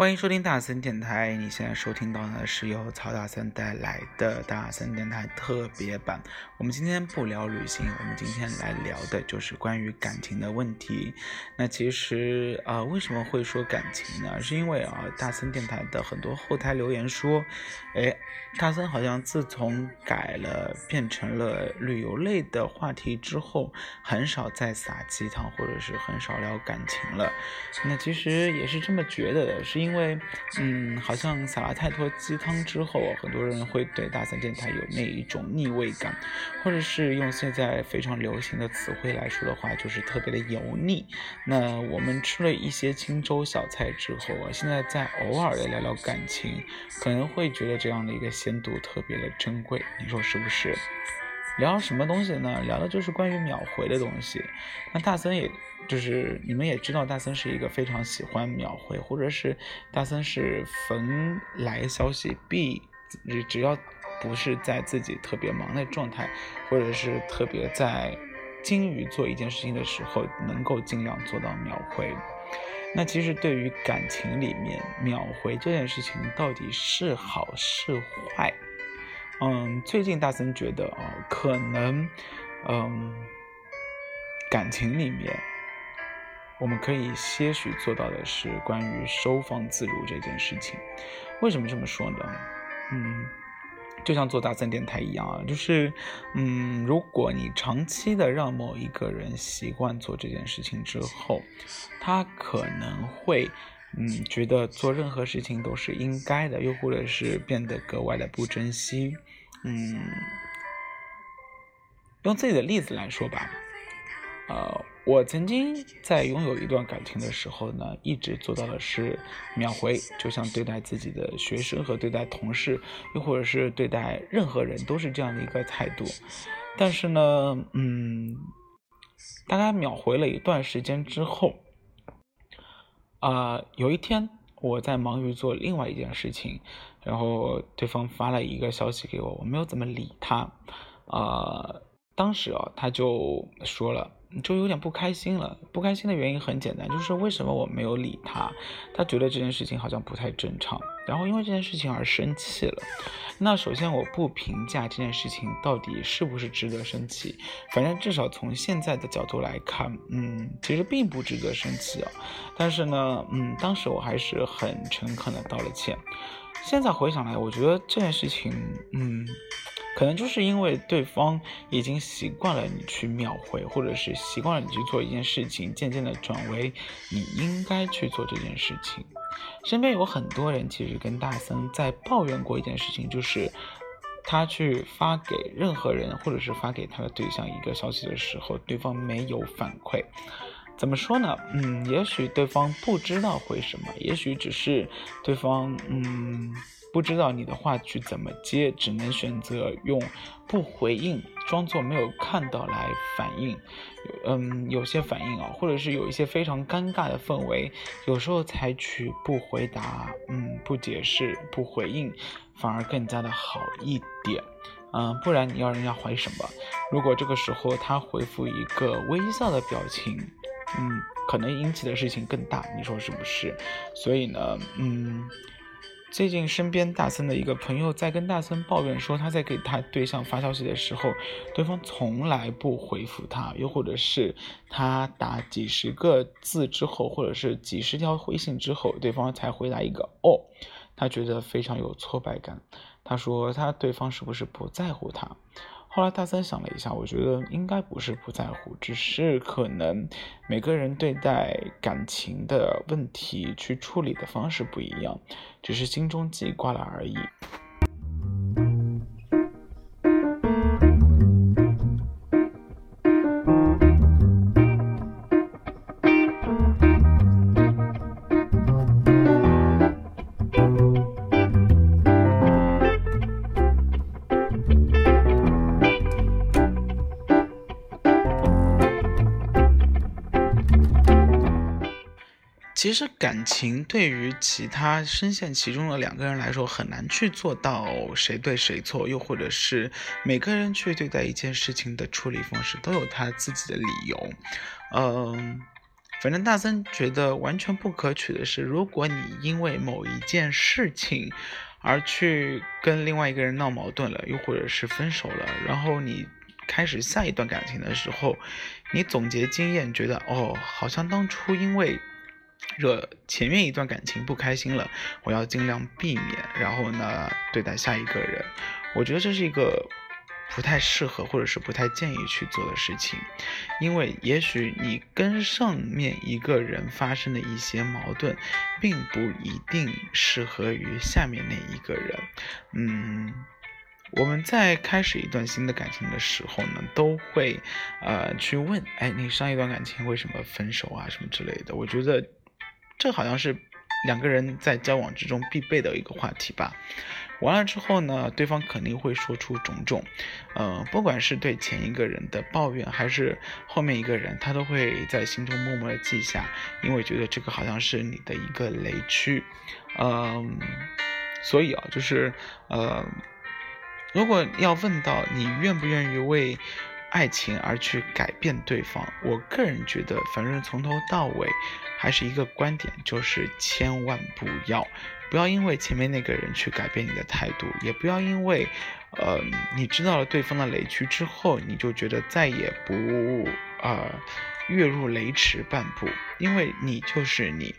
欢迎收听大森电台。你现在收听到的是由曹大森带来的大森电台特别版。我们今天不聊旅行，我们今天来聊的就是关于感情的问题。那其实啊，为什么会说感情呢？是因为啊，大森电台的很多后台留言说，哎，大森好像自从改了变成了旅游类的话题之后，很少再撒鸡汤，或者是很少聊感情了。那其实也是这么觉得的，是因。为为，嗯，好像撒了太多鸡汤之后，很多人会对大三电台有那一种腻味感，或者是用现在非常流行的词汇来说的话，就是特别的油腻。那我们吃了一些清粥小菜之后，现在再偶尔的聊聊感情，可能会觉得这样的一个鲜度特别的珍贵，你说是不是？聊什么东西呢？聊的就是关于秒回的东西。那大森也就是你们也知道，大森是一个非常喜欢秒回，或者是大森是逢来消息必，只要不是在自己特别忙的状态，或者是特别在精于做一件事情的时候，能够尽量做到秒回。那其实对于感情里面秒回这件事情，到底是好是坏？嗯，最近大森觉得啊，可能，嗯，感情里面，我们可以些许做到的是关于收放自如这件事情。为什么这么说呢？嗯，就像做大森电台一样啊，就是，嗯，如果你长期的让某一个人习惯做这件事情之后，他可能会。嗯，觉得做任何事情都是应该的，又或者是变得格外的不珍惜。嗯，用自己的例子来说吧，呃，我曾经在拥有一段感情的时候呢，一直做到的是秒回，就像对待自己的学生和对待同事，又或者是对待任何人都是这样的一个态度。但是呢，嗯，大概秒回了一段时间之后。啊，有一天我在忙于做另外一件事情，然后对方发了一个消息给我，我没有怎么理他，啊，当时啊他就说了。就有点不开心了。不开心的原因很简单，就是为什么我没有理他？他觉得这件事情好像不太正常，然后因为这件事情而生气了。那首先我不评价这件事情到底是不是值得生气，反正至少从现在的角度来看，嗯，其实并不值得生气啊。但是呢，嗯，当时我还是很诚恳的道了歉。现在回想来，我觉得这件事情，嗯。可能就是因为对方已经习惯了你去秒回，或者是习惯了你去做一件事情，渐渐的转为你应该去做这件事情。身边有很多人其实跟大森在抱怨过一件事情，就是他去发给任何人，或者是发给他的对象一个消息的时候，对方没有反馈。怎么说呢？嗯，也许对方不知道回什么，也许只是对方嗯。不知道你的话去怎么接，只能选择用不回应，装作没有看到来反应。嗯，有些反应啊，或者是有一些非常尴尬的氛围，有时候采取不回答，嗯，不解释，不回应，反而更加的好一点。嗯，不然你要人家回什么？如果这个时候他回复一个微笑的表情，嗯，可能引起的事情更大，你说是不是？所以呢，嗯。最近身边大森的一个朋友在跟大森抱怨说，他在给他对象发消息的时候，对方从来不回复他，又或者是他打几十个字之后，或者是几十条回信之后，对方才回答一个哦，他觉得非常有挫败感。他说他对方是不是不在乎他？后来大三想了一下，我觉得应该不是不在乎，只是可能每个人对待感情的问题去处理的方式不一样，只是心中记挂了而已。其实感情对于其他深陷其中的两个人来说，很难去做到谁对谁错，又或者是每个人去对待一件事情的处理方式都有他自己的理由。嗯，反正大森觉得完全不可取的是，如果你因为某一件事情而去跟另外一个人闹矛盾了，又或者是分手了，然后你开始下一段感情的时候，你总结经验，觉得哦，好像当初因为。惹前面一段感情不开心了，我要尽量避免，然后呢，对待下一个人。我觉得这是一个不太适合，或者是不太建议去做的事情，因为也许你跟上面一个人发生的一些矛盾，并不一定适合于下面那一个人。嗯，我们在开始一段新的感情的时候呢，都会呃去问，哎，你上一段感情为什么分手啊，什么之类的。我觉得。这好像是两个人在交往之中必备的一个话题吧。完了之后呢，对方肯定会说出种种，呃，不管是对前一个人的抱怨，还是后面一个人，他都会在心中默默的记下，因为觉得这个好像是你的一个雷区，嗯，所以啊，就是呃，如果要问到你愿不愿意为爱情而去改变对方，我个人觉得，反正从头到尾。还是一个观点，就是千万不要，不要因为前面那个人去改变你的态度，也不要因为，呃，你知道了对方的雷区之后，你就觉得再也不啊跃入雷池半步，因为你就是你，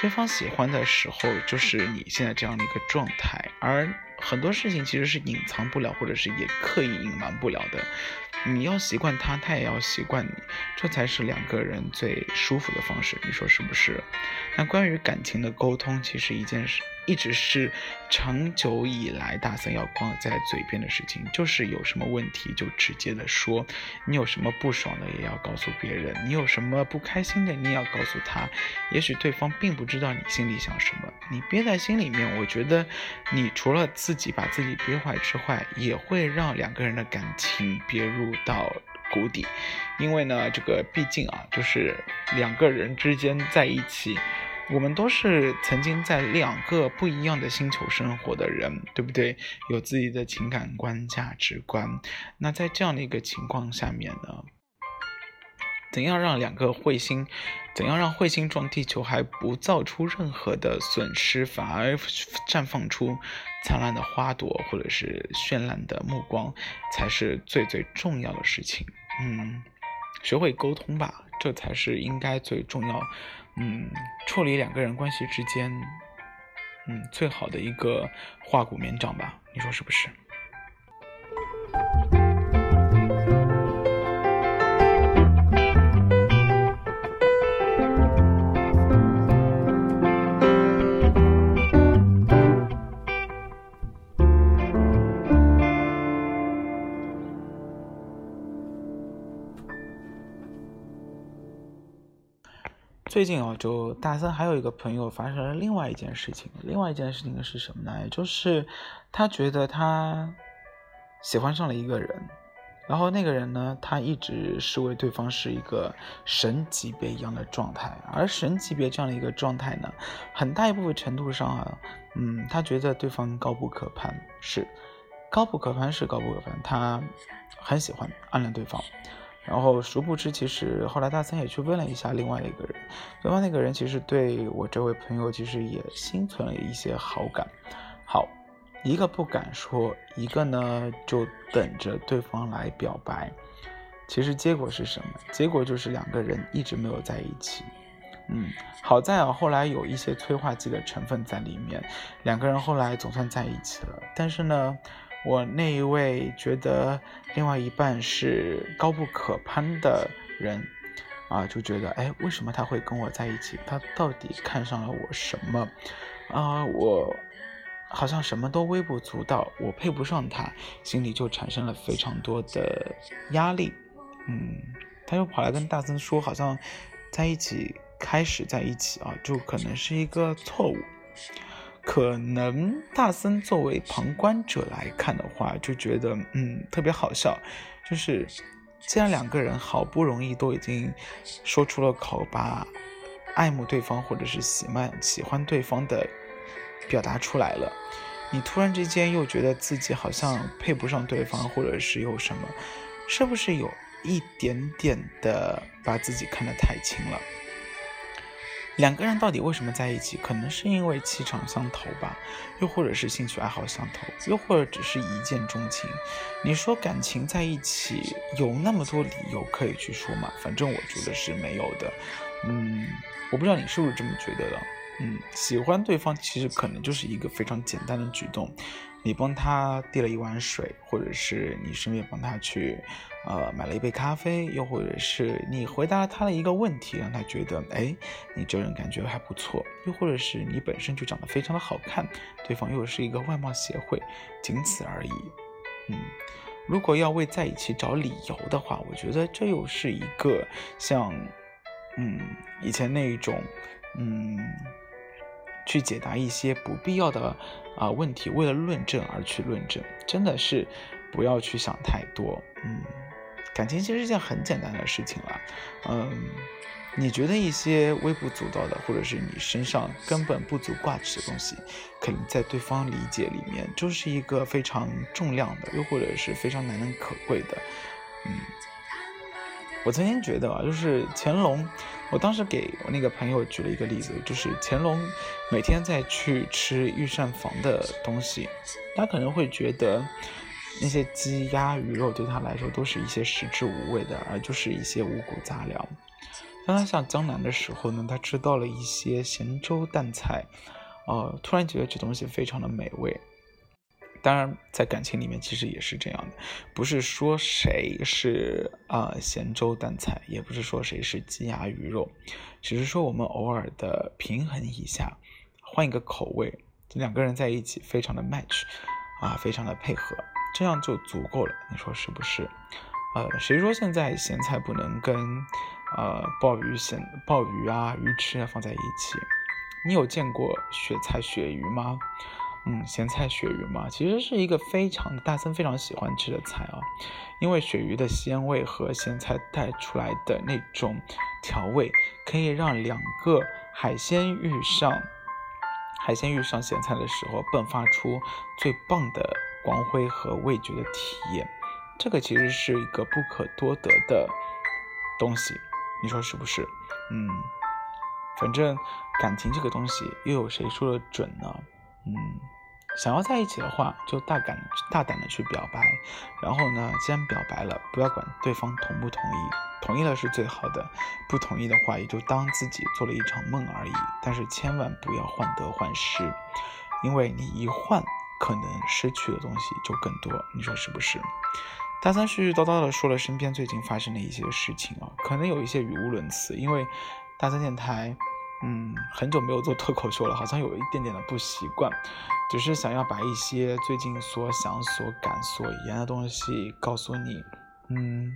对方喜欢的时候就是你现在这样的一个状态，而很多事情其实是隐藏不了，或者是也刻意隐瞒不了的。你要习惯他，他也要习惯你，这才是两个人最舒服的方式，你说是不是？那关于感情的沟通，其实一件事。一直是长久以来大森要挂在嘴边的事情，就是有什么问题就直接的说，你有什么不爽的也要告诉别人，你有什么不开心的你也要告诉他。也许对方并不知道你心里想什么，你憋在心里面，我觉得你除了自己把自己憋坏之外，也会让两个人的感情憋入到谷底。因为呢，这个毕竟啊，就是两个人之间在一起。我们都是曾经在两个不一样的星球生活的人，对不对？有自己的情感观、价值观。那在这样的一个情况下面呢，怎样让两个彗星，怎样让彗星撞地球还不造出任何的损失，反而绽放出灿烂的花朵或者是绚烂的目光，才是最最重要的事情。嗯，学会沟通吧，这才是应该最重要。嗯，处理两个人关系之间，嗯，最好的一个化骨绵掌吧，你说是不是？最近啊，就大三还有一个朋友发生了另外一件事情。另外一件事情是什么呢？也就是他觉得他喜欢上了一个人，然后那个人呢，他一直视为对方是一个神级别一样的状态。而神级别这样的一个状态呢，很大一部分程度上啊，嗯，他觉得对方高不可攀，是高不可攀，是高不可攀。他很喜欢暗恋对方。然后殊不知，其实后来大三也去问了一下另外一个人，对方那个人其实对我这位朋友其实也心存了一些好感。好，一个不敢说，一个呢就等着对方来表白。其实结果是什么？结果就是两个人一直没有在一起。嗯，好在啊，后来有一些催化剂的成分在里面，两个人后来总算在一起了。但是呢。我那一位觉得另外一半是高不可攀的人，啊，就觉得，哎，为什么他会跟我在一起？他到底看上了我什么？啊，我好像什么都微不足道，我配不上他，心里就产生了非常多的压力。嗯，他又跑来跟大森说，好像在一起，开始在一起啊，就可能是一个错误。可能大森作为旁观者来看的话，就觉得嗯特别好笑，就是既然两个人好不容易都已经说出了口，把爱慕对方或者是喜欢喜欢对方的表达出来了，你突然之间又觉得自己好像配不上对方，或者是有什么，是不是有一点点的把自己看得太轻了？两个人到底为什么在一起？可能是因为气场相投吧，又或者是兴趣爱好相投，又或者只是一见钟情。你说感情在一起有那么多理由可以去说吗？反正我觉得是没有的。嗯，我不知道你是不是这么觉得的。嗯，喜欢对方其实可能就是一个非常简单的举动，你帮他递了一碗水，或者是你顺便帮他去，呃，买了一杯咖啡，又或者是你回答了他的一个问题，让他觉得，哎，你这人感觉还不错，又或者是你本身就长得非常的好看，对方又是一个外貌协会，仅此而已。嗯，如果要为在一起找理由的话，我觉得这又是一个像，嗯，以前那一种，嗯。去解答一些不必要的啊问题，为了论证而去论证，真的是不要去想太多。嗯，感情其实是件很简单的事情了。嗯，你觉得一些微不足道的，或者是你身上根本不足挂齿的东西，可能在对方理解里面就是一个非常重量的，又或者是非常难能可贵的。嗯。我曾经觉得啊，就是乾隆，我当时给我那个朋友举了一个例子，就是乾隆每天在去吃御膳房的东西，他可能会觉得那些鸡鸭鱼肉对他来说都是一些食之无味的，而就是一些五谷杂粮。当他下江南的时候呢，他吃到了一些咸粥淡菜，呃，突然觉得这东西非常的美味。当然，在感情里面其实也是这样的，不是说谁是啊咸粥淡菜，也不是说谁是鸡鸭鱼肉，只是说我们偶尔的平衡一下，换一个口味，两个人在一起非常的 match，啊，非常的配合，这样就足够了。你说是不是？呃，谁说现在咸菜不能跟呃鲍鱼咸鲍鱼啊鱼翅啊放在一起？你有见过雪菜鳕鱼吗？嗯，咸菜鳕鱼嘛，其实是一个非常大森非常喜欢吃的菜啊，因为鳕鱼的鲜味和咸菜带出来的那种调味，可以让两个海鲜遇上海鲜遇上咸菜的时候，迸发出最棒的光辉和味觉的体验。这个其实是一个不可多得的东西，你说是不是？嗯，反正感情这个东西，又有谁说的准呢？嗯。想要在一起的话，就大胆大胆的去表白，然后呢，既然表白了，不要管对方同不同意，同意了是最好的，不同意的话，也就当自己做了一场梦而已。但是千万不要患得患失，因为你一换，可能失去的东西就更多。你说是不是？大三絮絮叨叨的说了身边最近发生的一些事情啊，可能有一些语无伦次，因为大三电台。嗯，很久没有做脱口秀了，好像有一点点的不习惯，只是想要把一些最近所想、所感、所言的东西告诉你。嗯，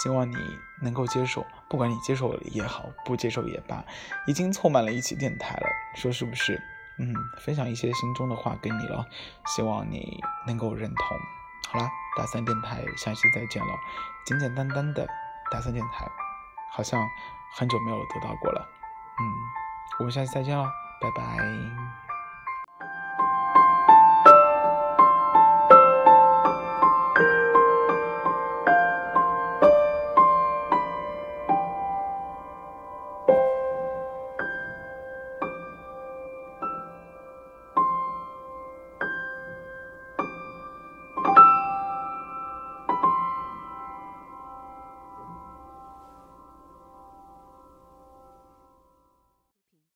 希望你能够接受，不管你接受也好，不接受也罢，已经凑满了一起电台了，说是不是？嗯，分享一些心中的话给你了，希望你能够认同。好了，大三电台，下期再见了。简简单单的大三电台，好像很久没有得到过了。嗯，我们下次再见喽，拜拜。